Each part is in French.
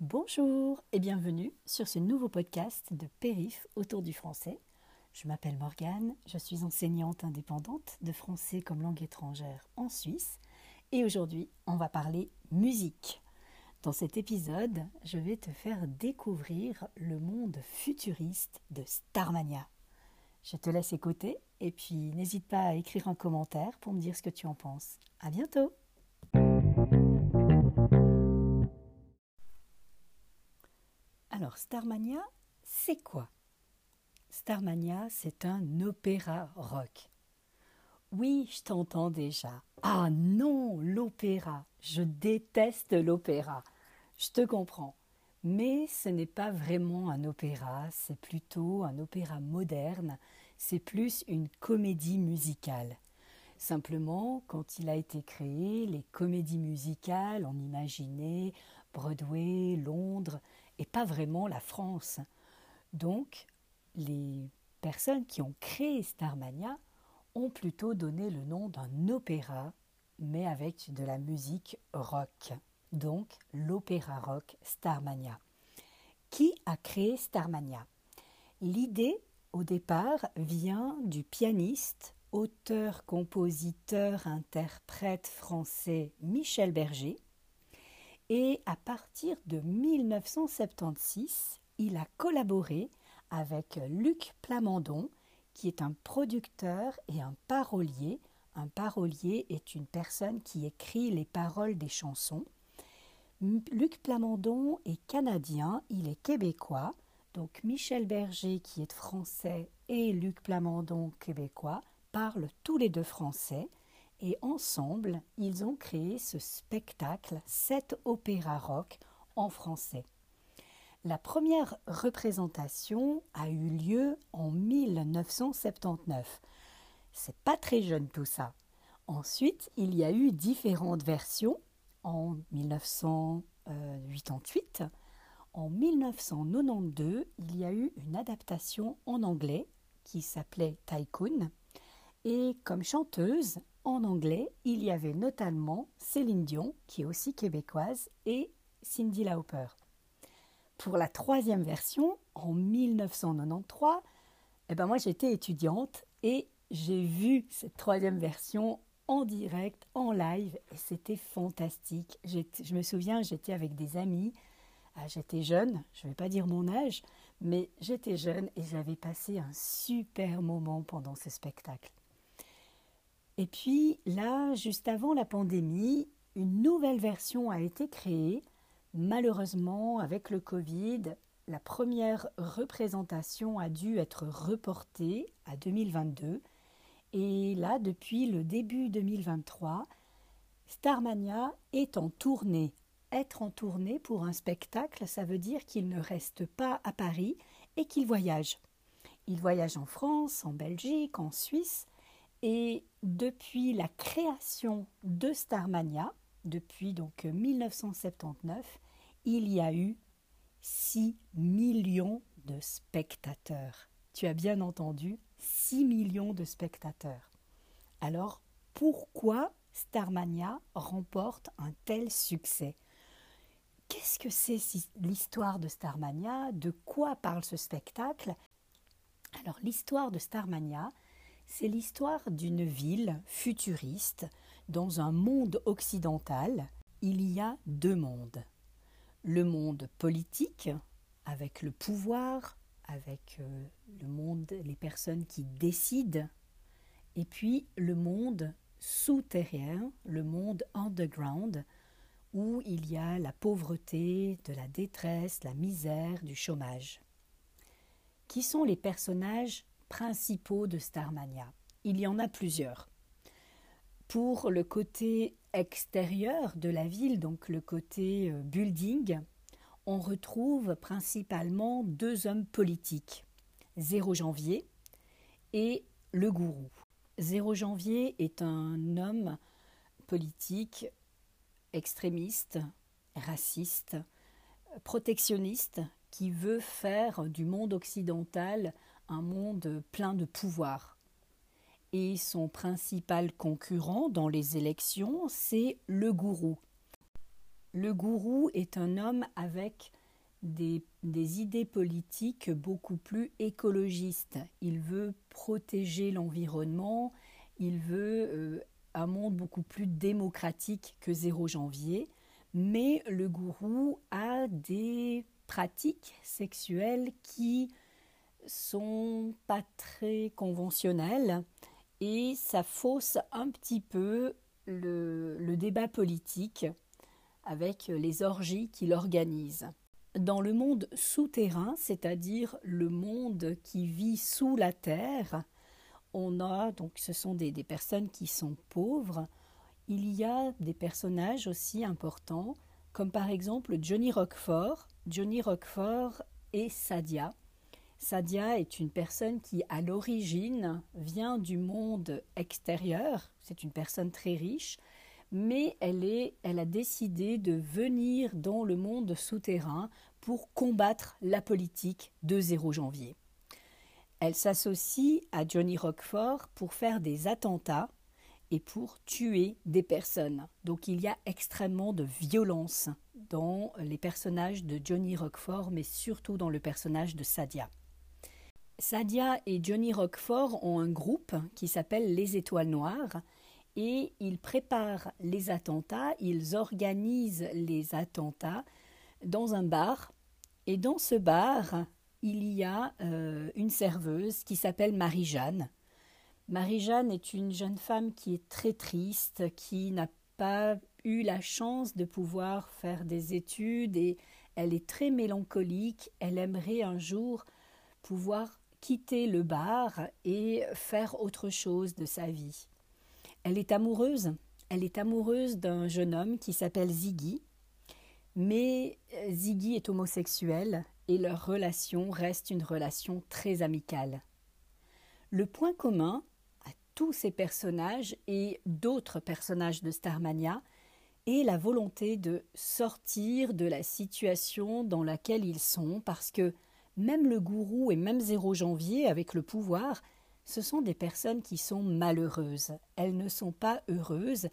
Bonjour et bienvenue sur ce nouveau podcast de Périph autour du français. Je m'appelle Morgane, je suis enseignante indépendante de français comme langue étrangère en Suisse et aujourd'hui on va parler musique. Dans cet épisode, je vais te faire découvrir le monde futuriste de Starmania. Je te laisse écouter et puis n'hésite pas à écrire un commentaire pour me dire ce que tu en penses. À bientôt! Starmania, c'est quoi? Starmania, c'est un opéra rock. Oui, je t'entends déjà. Ah non, l'opéra. Je déteste l'opéra. Je te comprends. Mais ce n'est pas vraiment un opéra, c'est plutôt un opéra moderne, c'est plus une comédie musicale. Simplement, quand il a été créé, les comédies musicales, on imaginait Broadway, Londres, et pas vraiment la France. Donc, les personnes qui ont créé Starmania ont plutôt donné le nom d'un opéra, mais avec de la musique rock. Donc, l'opéra rock Starmania. Qui a créé Starmania? L'idée, au départ, vient du pianiste, auteur, compositeur, interprète français Michel Berger, et à partir de 1976, il a collaboré avec Luc Plamondon, qui est un producteur et un parolier. Un parolier est une personne qui écrit les paroles des chansons. Luc Plamondon est canadien, il est québécois. Donc Michel Berger, qui est français, et Luc Plamondon, québécois, parlent tous les deux français et ensemble, ils ont créé ce spectacle, cet opéra rock en français. La première représentation a eu lieu en 1979. C'est pas très jeune tout ça. Ensuite, il y a eu différentes versions en 1988. En 1992, il y a eu une adaptation en anglais qui s'appelait Tycoon. Et comme chanteuse, en anglais, il y avait notamment Céline Dion, qui est aussi québécoise, et Cindy Lauper. Pour la troisième version, en 1993, eh ben moi j'étais étudiante et j'ai vu cette troisième version en direct, en live, et c'était fantastique. Je me souviens, j'étais avec des amis, ah, j'étais jeune, je ne vais pas dire mon âge, mais j'étais jeune et j'avais passé un super moment pendant ce spectacle. Et puis là, juste avant la pandémie, une nouvelle version a été créée. Malheureusement, avec le Covid, la première représentation a dû être reportée à 2022. Et là, depuis le début 2023, Starmania est en tournée. Être en tournée pour un spectacle, ça veut dire qu'il ne reste pas à Paris et qu'il voyage. Il voyage en France, en Belgique, en Suisse, et depuis la création de Starmania, depuis donc 1979, il y a eu 6 millions de spectateurs. Tu as bien entendu, 6 millions de spectateurs. Alors, pourquoi Starmania remporte un tel succès? Qu'est-ce que c'est l'histoire de Starmania? De quoi parle ce spectacle? Alors, l'histoire de Starmania, c'est l'histoire d'une ville futuriste. Dans un monde occidental, il y a deux mondes. Le monde politique, avec le pouvoir, avec euh, le monde, les personnes qui décident, et puis le monde souterrain, le monde underground, où il y a la pauvreté, de la détresse, la misère, du chômage. Qui sont les personnages principaux de Starmania. Il y en a plusieurs. Pour le côté extérieur de la ville, donc le côté euh, building, on retrouve principalement deux hommes politiques, Zéro Janvier et le gourou. Zéro Janvier est un homme politique extrémiste, raciste, protectionniste, qui veut faire du monde occidental un monde plein de pouvoir. Et son principal concurrent dans les élections, c'est le gourou. Le gourou est un homme avec des, idées politiques beaucoup plus écologistes. Il veut protéger l'environnement, il veut euh, un monde beaucoup plus démocratique que 0 janvier, mais le gourou a des pratiques sexuelles qui sont pas très conventionnelles et ça fausse un petit peu le débat politique avec les orgies qu'il organise. Dans le monde souterrain, c'est-à-dire le monde qui vit sous la terre, on a donc ce sont des, des personnes qui sont pauvres. Il y a des personnages aussi importants, comme par exemple Johnny Roquefort. Johnny Roquefort et Sadia. Sadia est une personne qui, à l'origine, vient du monde extérieur. C'est une personne très riche mais elle, a décidé de venir dans le monde souterrain pour combattre la politique de 0 janvier. Elle s'associe à Johnny Roquefort pour faire des attentats et pour tuer des personnes. Donc il y a extrêmement de violence dans les personnages de Johnny Roquefort, mais surtout dans le personnage de Sadia. Sadia et Johnny Roquefort ont un groupe qui s'appelle Les Étoiles Noires et ils préparent les attentats, ils organisent les attentats dans un bar. Et dans ce bar, il y a euh, une serveuse qui s'appelle Marie-Jeanne. Marie-Jeanne est une jeune femme qui est très triste, qui n'a pas eu la chance de pouvoir faire des études et elle est très mélancolique. Elle aimerait un jour pouvoir quitter le bar et faire autre chose de sa vie. Elle est amoureuse. Elle est amoureuse d'un jeune homme qui s'appelle Ziggy. Mais euh, Ziggy est homosexuel et leur relation reste une relation très amicale. Le point commun à tous ces personnages et d'autres personnages de Starmania est la volonté de sortir de la situation dans laquelle ils sont parce que même le gourou et même Zéro Janvier avec le pouvoir ce sont des personnes qui sont malheureuses. Elles ne sont pas heureuses.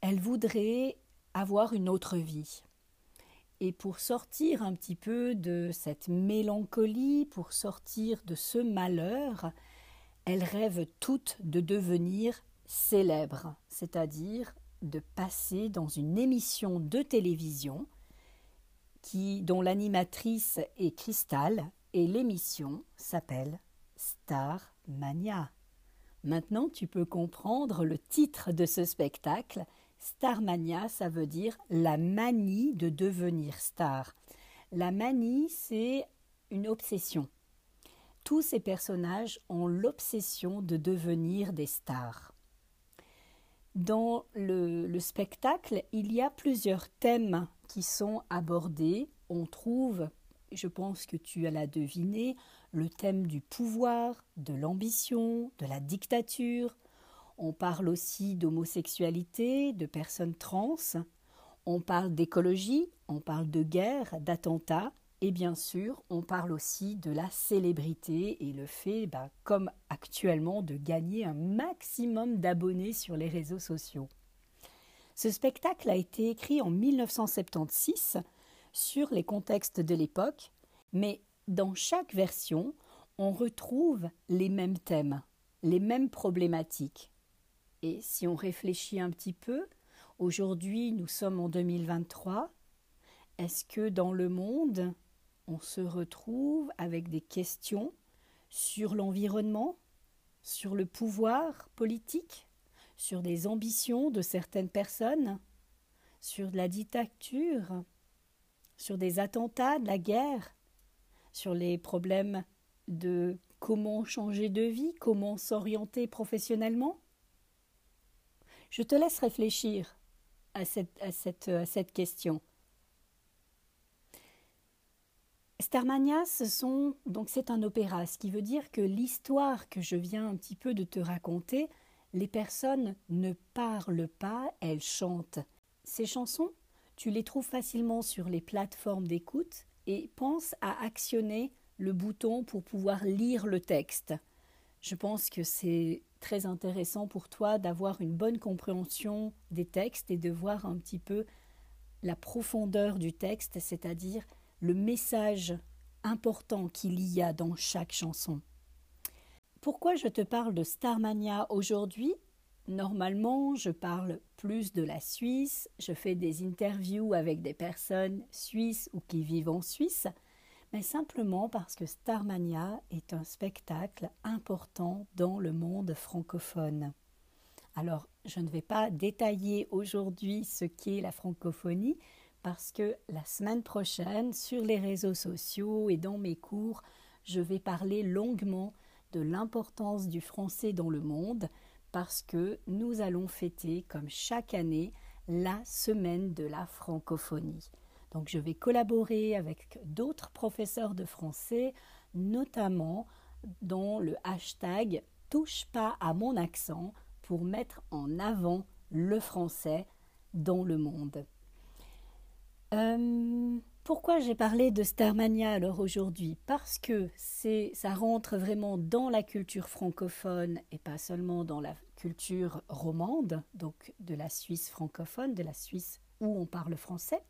Elles voudraient avoir une autre vie. Et pour sortir un petit peu de cette mélancolie, pour sortir de ce malheur, elles rêvent toutes de devenir célèbres, c'est-à-dire de passer dans une émission de télévision dont l'animatrice est Cristal et l'émission s'appelle Star Mania. Maintenant, tu peux comprendre le titre de ce spectacle. Starmania, ça veut dire la manie de devenir star. La manie, c'est une obsession. Tous ces personnages ont l'obsession de devenir des stars. Dans le, spectacle, il y a plusieurs thèmes qui sont abordés. On trouve, je pense que tu l'as deviné, le thème du pouvoir, de l'ambition, de la dictature. On parle aussi d'homosexualité, de personnes trans. On parle d'écologie, on parle de guerre, d'attentats. Et bien sûr, on parle aussi de la célébrité et le fait, bah, comme actuellement, de gagner un maximum d'abonnés sur les réseaux sociaux. Ce spectacle a été écrit en 1976 sur les contextes de l'époque, mais dans chaque version, on retrouve les mêmes thèmes, les mêmes problématiques. Et si on réfléchit un petit peu, aujourd'hui nous sommes en 2023, est-ce que dans le monde, on se retrouve avec des questions sur l'environnement, sur le pouvoir politique, sur des ambitions de certaines personnes, sur la dictature, sur des attentats, de la guerre sur les problèmes de comment changer de vie, comment s'orienter professionnellement Je te laisse réfléchir à cette, à cette, à cette question. Starmania, ce sont donc c'est un opéra, ce qui veut dire que l'histoire que je viens un petit peu de te raconter, les personnes ne parlent pas, elles chantent. Ces chansons, tu les trouves facilement sur les plateformes d'écoute et pense à actionner le bouton pour pouvoir lire le texte. Je pense que c'est très intéressant pour toi d'avoir une bonne compréhension des textes et de voir un petit peu la profondeur du texte, c'est-à-dire le message important qu'il y a dans chaque chanson. Pourquoi je te parle de Starmania aujourd'hui? Normalement, je parle plus de la Suisse, je fais des interviews avec des personnes suisses ou qui vivent en Suisse, mais simplement parce que Starmania est un spectacle important dans le monde francophone. Alors, je ne vais pas détailler aujourd'hui ce qu'est la francophonie, parce que la semaine prochaine, sur les réseaux sociaux et dans mes cours, je vais parler longuement l'importance du français dans le monde, parce que nous allons fêter, comme chaque année, la semaine de la francophonie. Donc je vais collaborer avec d'autres professeurs de français, notamment dans le hashtag Touche pas à mon accent pour mettre en avant le français dans le monde. Euh, pourquoi j'ai parlé de Starmania alors aujourd'hui? Parce que c'est ça rentre vraiment dans la culture francophone et pas seulement dans la culture romande, donc de la Suisse francophone, de la Suisse où on parle français,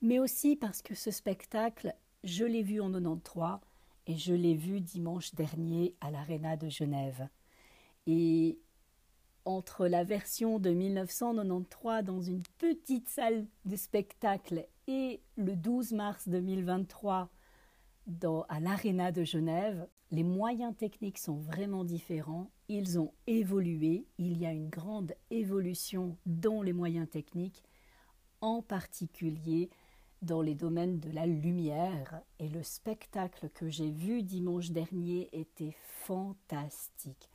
mais aussi parce que ce spectacle, je l'ai vu en 93 et je l'ai vu dimanche dernier à l'Arena de Genève. Entre la version de 1993 dans une petite salle de spectacle et le 12 mars 2023 dans, à l'Arena de Genève, les moyens techniques sont vraiment différents. Ils ont évolué. Il y a une grande évolution dans les moyens techniques, en particulier dans les domaines de la lumière. Et le spectacle que j'ai vu dimanche dernier était fantastique.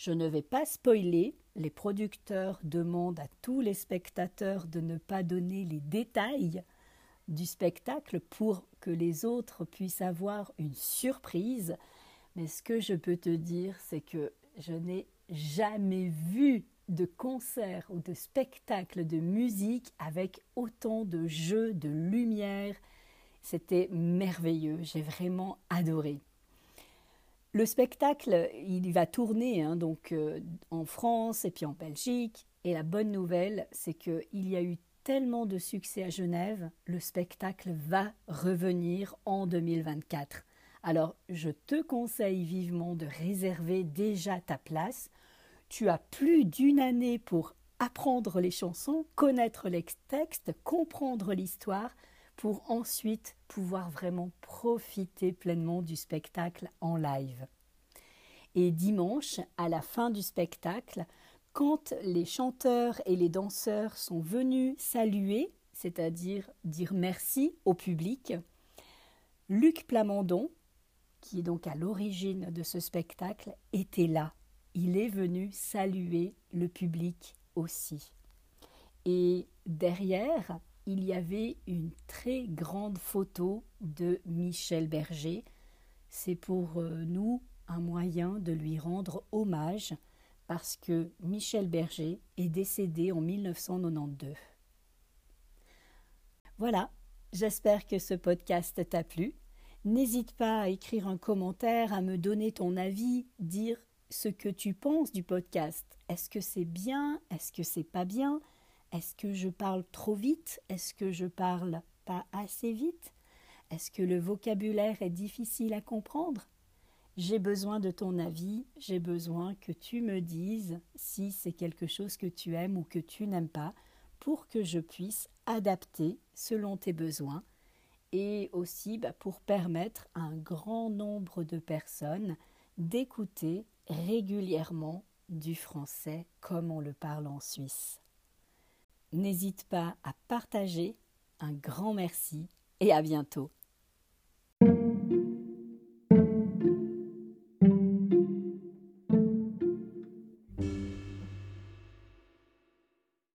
Je ne vais pas spoiler, les producteurs demandent à tous les spectateurs de ne pas donner les détails du spectacle pour que les autres puissent avoir une surprise. Mais ce que je peux te dire, c'est que je n'ai jamais vu de concert ou de spectacle de musique avec autant de jeux, de lumière. C'était merveilleux, j'ai vraiment adoré. Le spectacle, il va tourner hein, donc euh, en France et puis en Belgique. Et la bonne nouvelle, c'est qu'il y a eu tellement de succès à Genève, le spectacle va revenir en 2024. Alors, je te conseille vivement de réserver déjà ta place. Tu as plus d'une année pour apprendre les chansons, connaître les textes, comprendre l'histoire, pour ensuite pouvoir vraiment profiter pleinement du spectacle en live. Et dimanche, à la fin du spectacle, quand les chanteurs et les danseurs sont venus saluer, c'est-à-dire dire merci au public, Luc Plamondon, qui est donc à l'origine de ce spectacle, était là. Il est venu saluer le public aussi. Et derrière, il y avait une très grande photo de Michel Berger. C'est pour euh, nous un moyen de lui rendre hommage parce que Michel Berger est décédé en 1992. Voilà, j'espère que ce podcast t'a plu. N'hésite pas à écrire un commentaire, à me donner ton avis, dire ce que tu penses du podcast. Est-ce que c'est bien? Est-ce que c'est pas bien? Est-ce que je parle trop vite? Est-ce que je parle pas assez vite? Est-ce que le vocabulaire est difficile à comprendre? J'ai besoin de ton avis, j'ai besoin que tu me dises si c'est quelque chose que tu aimes ou que tu n'aimes pas pour que je puisse adapter selon tes besoins et aussi bah, pour permettre à un grand nombre de personnes d'écouter régulièrement du français comme on le parle en Suisse. N'hésite pas à partager. Un grand merci et à bientôt.